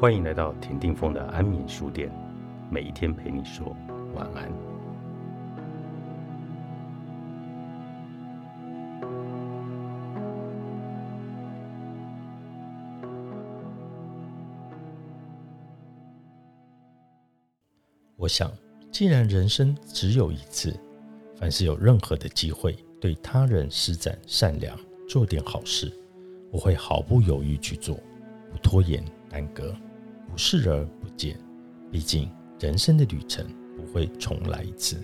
欢迎来到田定峰的安眠书店，每一天陪你说晚安。我想，既然人生只有一次，凡是有任何的机会对他人施展善良，做点好事，我会毫不犹豫去做，不拖延耽搁。不视而不见，毕竟人生的旅程不会重来一次。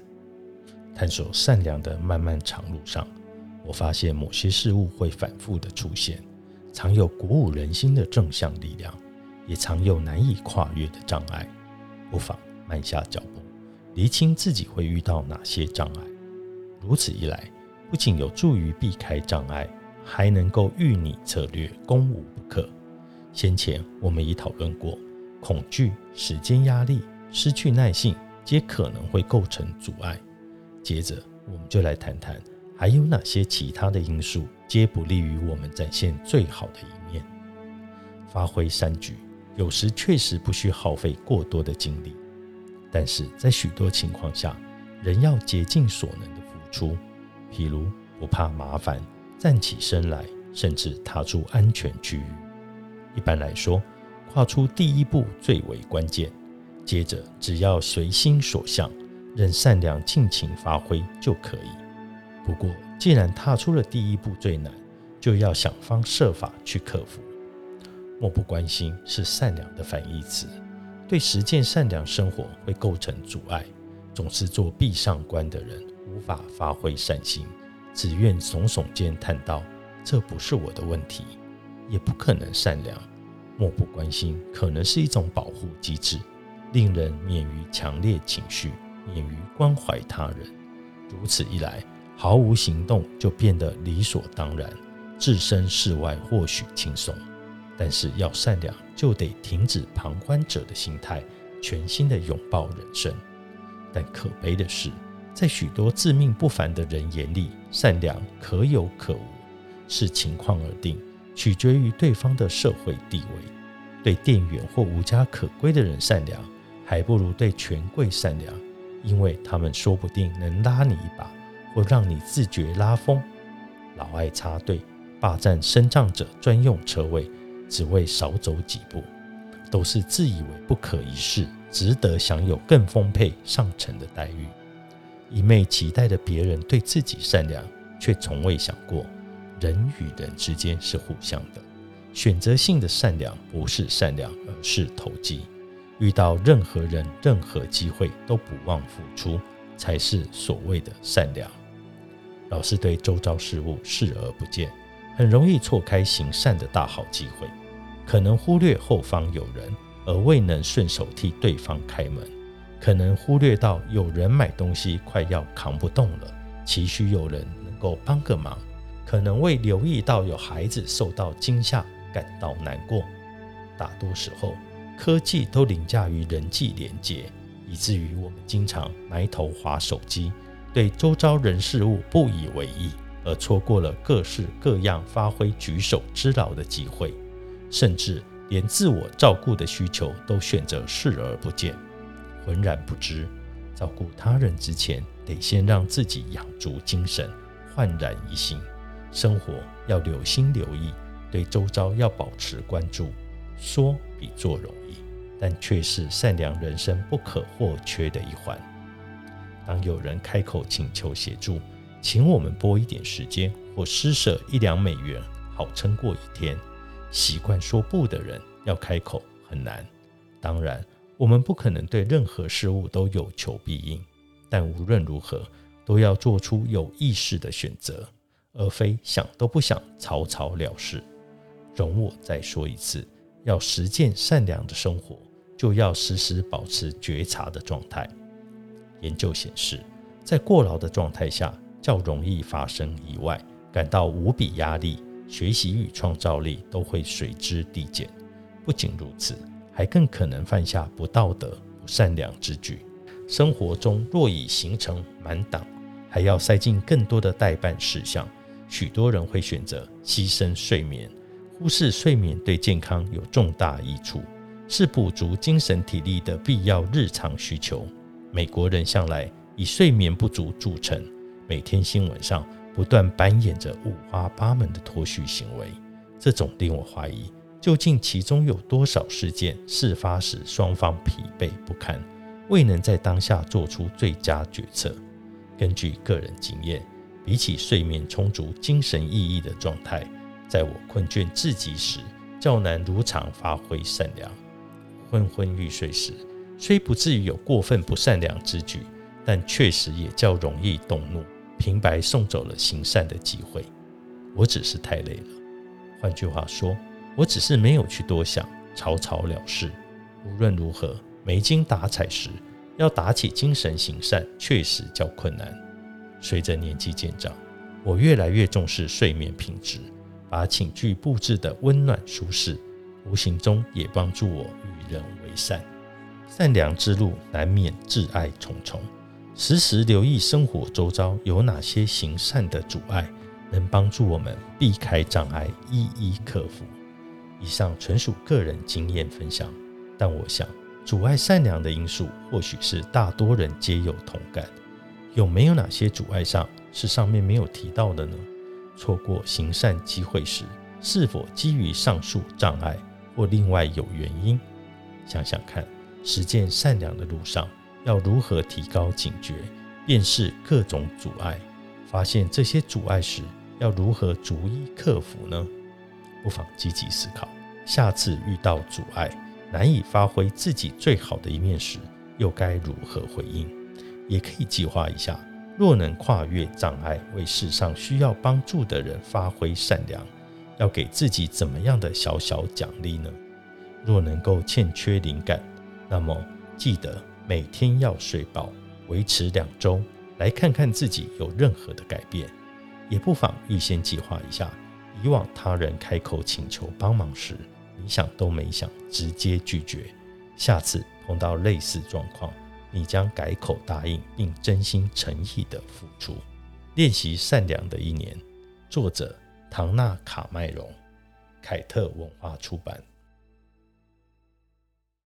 探索善良的漫漫长路上，我发现某些事物会反复的出现，常有鼓舞人心的正向力量，也常有难以跨越的障碍。不妨慢下脚步，厘清自己会遇到哪些障碍。如此一来，不仅有助于避开障碍，还能够遇拟策略，攻无不克。先前我们已讨论过。恐惧、时间压力、失去耐性，皆可能会构成阻碍。接着，我们就来谈谈，还有哪些其他的因素，皆不利于我们展现最好的一面。发挥善举，有时确实不需耗费过多的精力，但是在许多情况下，人要竭尽所能的付出。譬如，不怕麻烦，站起身来，甚至踏出安全区域。一般来说，跨出第一步最为关键，接着只要随心所向，任善良尽情发挥就可以。不过，既然踏出了第一步最难，就要想方设法去克服。漠不关心是善良的反义词，对实践善良生活会构成阻碍。总是做闭上关的人，无法发挥善心，只愿耸耸肩叹道：“这不是我的问题，也不可能善良。”漠不关心可能是一种保护机制，令人免于强烈情绪，免于关怀他人。如此一来，毫无行动就变得理所当然，置身事外或许轻松，但是要善良，就得停止旁观者的心态，全心的拥抱人生。但可悲的是，在许多自命不凡的人眼里，善良可有可无，视情况而定。取决于对方的社会地位。对店员或无家可归的人善良，还不如对权贵善良，因为他们说不定能拉你一把，或让你自觉拉风。老爱插队，霸占升降者专用车位，只为少走几步，都是自以为不可一世，值得享有更丰沛上乘的待遇。一昧期待的别人对自己善良，却从未想过。人与人之间是互相的，选择性的善良不是善良，而是投机。遇到任何人、任何机会都不忘付出，才是所谓的善良。老是对周遭事物视而不见，很容易错开行善的大好机会。可能忽略后方有人，而未能顺手替对方开门；可能忽略到有人买东西快要扛不动了，急需有人能够帮个忙。可能未留意到有孩子受到惊吓，感到难过。大多时候，科技都凌驾于人际连接，以至于我们经常埋头划手机，对周遭人事物不以为意，而错过了各式各样发挥举手之劳的机会，甚至连自我照顾的需求都选择视而不见，浑然不知，照顾他人之前，得先让自己养足精神，焕然一新。生活要留心留意，对周遭要保持关注。说比做容易，但却是善良人生不可或缺的一环。当有人开口请求协助，请我们拨一点时间或施舍一两美元，好撑过一天。习惯说不的人要开口很难。当然，我们不可能对任何事物都有求必应，但无论如何，都要做出有意识的选择。而非想都不想，草草了事。容我再说一次：要实践善良的生活，就要时时保持觉察的状态。研究显示，在过劳的状态下，较容易发生意外，感到无比压力，学习与创造力都会随之递减。不仅如此，还更可能犯下不道德、不善良之举。生活中若已形成满档，还要塞进更多的代办事项。许多人会选择牺牲睡眠，忽视睡眠对健康有重大益处，是补足精神体力的必要日常需求。美国人向来以睡眠不足著称，每天新闻上不断扮演着五花八门的脱序行为，这种令我怀疑，究竟其中有多少事件事发时双方疲惫不堪，未能在当下做出最佳决策。根据个人经验，比起睡眠充足、精神奕奕的状态，在我困倦至极时，较难如常发挥善良。昏昏欲睡时，虽不至于有过分不善良之举，但确实也较容易动怒，平白送走了行善的机会。我只是太累了。换句话说，我只是没有去多想，草草了事。无论如何，没精打采时，要打起精神行善，确实较困难。随着年纪渐长，我越来越重视睡眠品质，把寝具布置得温暖舒适，无形中也帮助我与人为善。善良之路难免挚爱重重，时时留意生活周遭有哪些行善的阻碍，能帮助我们避开障碍，一一克服。以上纯属个人经验分享，但我想阻碍善良的因素，或许是大多人皆有同感。有没有哪些阻碍上是上面没有提到的呢？错过行善机会时，是否基于上述障碍，或另外有原因？想想看。实践善良的路上，要如何提高警觉，辨识各种阻碍？发现这些阻碍时，要如何逐一克服呢？不妨积极思考，下次遇到阻碍，难以发挥自己最好的一面时，又该如何回应？也可以计划一下，若能跨越障碍，为世上需要帮助的人发挥善良，要给自己怎么样的小小奖励呢？若能够欠缺灵感，那么记得每天要睡饱，维持两周，来看看自己有任何的改变。也不妨预先计划一下，以往他人开口请求帮忙时，你想都没想，直接拒绝。下次碰到类似状况，你将改口答应，并真心诚意的付出。练习善良的一年，作者唐纳卡麦隆，凯特文化出版。